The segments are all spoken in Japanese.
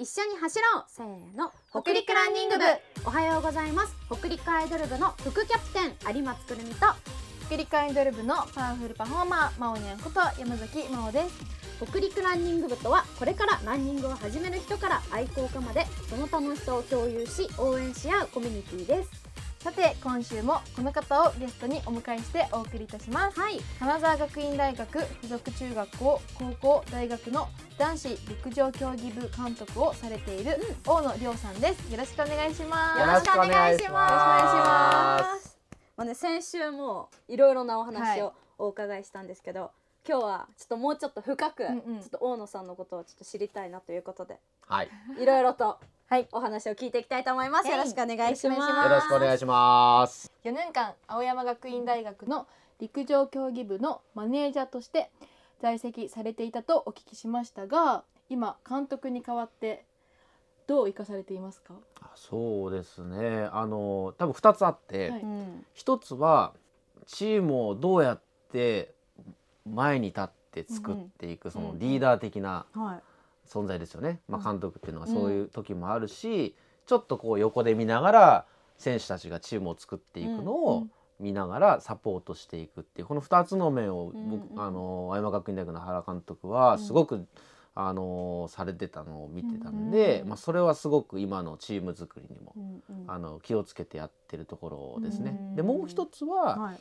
一緒に走ろう。せーの。北陸ランニング部。おはようございます。北陸アイドル部の副キャプテン有松くるみと北陸アイドル部のパワフルパフォーマーまおにゃんこと山崎真央です。北陸ランニング部とはこれからランニングを始める人から愛好家までその楽しさを共有し応援し合うコミュニティですさて今週もこの方をゲストにお迎えしてお送りいたします。はい。金沢学院大学附属中学校高校大学の男子陸上競技部監督をされている大野亮さんです。よろしくお願いします。よろしくお願いします。よろしくお願いします。まあね、先週もいろいろなお話はをお伺いしたんですけど、今日はちょっともうちょっと深く、うんうんちょっと大野さんのことをちょっと知りたいなということではい。いろいろとはいお話を聞いていきたいと思います。はいよろしくお願いします。よろしくお願いしますよろしくお願いします。4年間青山学院大学の陸上競技部のマネージャーとして在籍されていたとお聞きしましたが今監督に代わってどう生かされていますか、あそうですね。あの多分二つあって、はいうん、一つはチームをどうやって前に立って作っていく、そのリーダー的なはい。存在ですよね。まうん。あ監督っていうのはそういう時もあるし、ちょっとこう横で見ながら選手たちがチームを作っていくのをうん見ながらサポートしていくっていうこの二つの面を僕、あの青山学院大学の原監督はすごく、あのされてたのを見てたんで、うんまあ、それはすごく今のチーム作りにも、あの気をつけてやってるところですね。うん。でもう一つは、はい。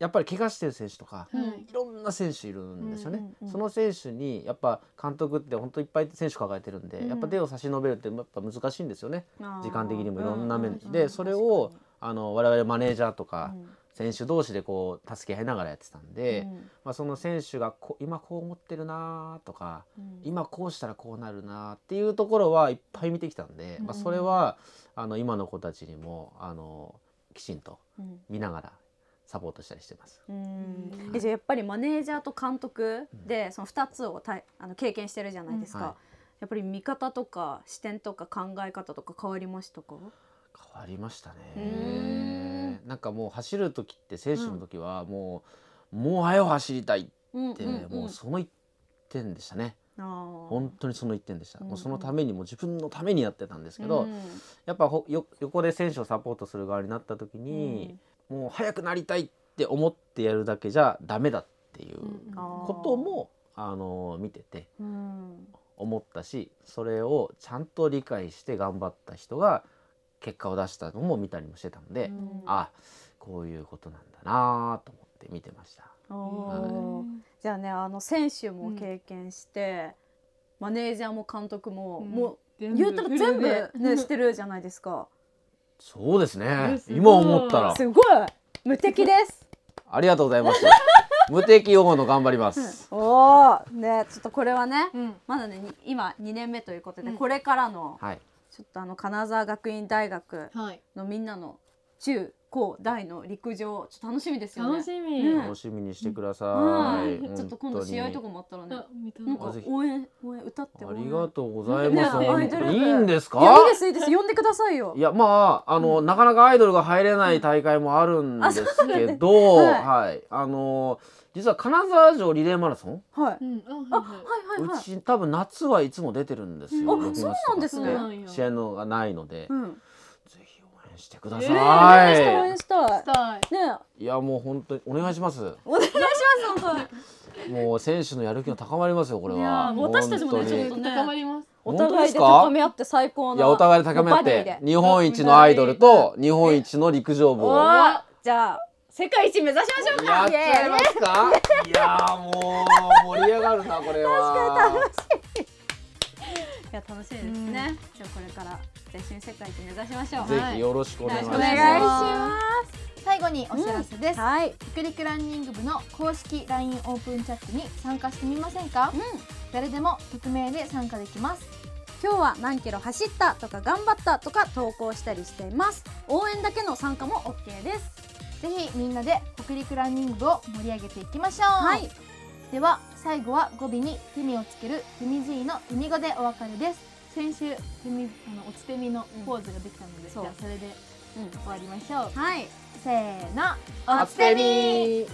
やっぱり怪我してる選手とか、はい。いろんな選手いるんですよね、その選手にやっぱ監督って本当いっぱい選手抱えてるんで、うん。やっぱ手を差し伸べるってやっぱ難しいんですよね。時間的にもいろんな面で。それをあの我々マネージャーとかうん選手同士でこう助け合いながらやってたんで、うん。まあ、その選手がこ今こう思ってるなとかうん。今こうしたらこうなるなっていうところはいっぱい見てきたんで、まあ、それはあの今の子たちにもあのきちんとうん。見ながらサポートしたりしてます。うん。えじゃあやっぱりマネージャーと監督でその2つをたいあの経験してるじゃないですか、うん。はい。やっぱり見方とか視点とか考え方とか変わりましたか？変わりましたうね。なんかもう走る時って選手の時はもう、もう早う走りたいって、うんうんうん。もうその一点でしたね。本当にその一点でした。うん。うんもうそのためにもう自分のためにやってたんですけど、うん。やっぱほよ横で選手をサポートする側になった時に、もう速くなりたいって思ってやるだけじゃダメだっていうことも、あの見ててうん。思ったしそれをちゃんと理解して頑張った人が結果を出したのも見たりもしてたので、うん。あこういうことなんだなと思って見てました。じゃあねあの選手も経験して、マネージャーも監督も、うん。もう言うたら全部ねしてるじゃないですかそうですえねす今思ったら。すごい。無敵です。ありがとうございます。無敵用語の頑張ります、おおねちょっとこれはねうん。まだねに今2年目ということで、うん。これからのはい。ちょっとあの金沢学院大学はい。のみんなの中高大の陸上ちょっと楽しみですよね。楽しみ、ね。楽しみにしてくださはい。い、ちょっと今度試合とかもあったらね。なんか応援応援歌ってありがとうございます、ねいいんですか？いやいいですいいです。呼んでくださいよ。いやまああの、なかなかアイドルが入れない大会もあるんですけど、はい。はい、あの実は金沢城リレーマラソン、はい。うんああはい。はいはいうち多分夏はいつも出てるんですよ。あ6月とかそうなんですね。試合のがないので、うんくださえー応援い。したい。ししたい。ねいやもう本当にお願いします。お願いします本当に。もう選手のやる気が高まりますよこれいやは。ー私たちもねちょっと高まります。お互いで高め合って最高ないやお互いで高め合って日本一のアイドルと日本一の陸上部を。じゃあ世界一目指しましょうか。やっちゃいますか？いやーもう盛り上がるなこれは。い。や楽しいですね、じゃあこれからじゃあ一緒に世界一目指しましょう。ぜひよろしくお願いしおます。願いします。最後にお知らせです、はい。北陸ランニング部の公式 LINE オープンチャットに参加してみませんか、誰でも匿名で参加できます。今日は何キロ走ったとか頑張ったとか投稿したりしています。応援だけの参加も OK です。ぜひみんなで北陸ランニング部を盛り上げていきましょう、はい。では最後は語尾に「テミ」をつける「テミズイ」のテミ語でお別れです先週テミあのおつてみのポーズができたので、そう。じゃあそれでうん。終わりましょう。はい。せーのおつてみ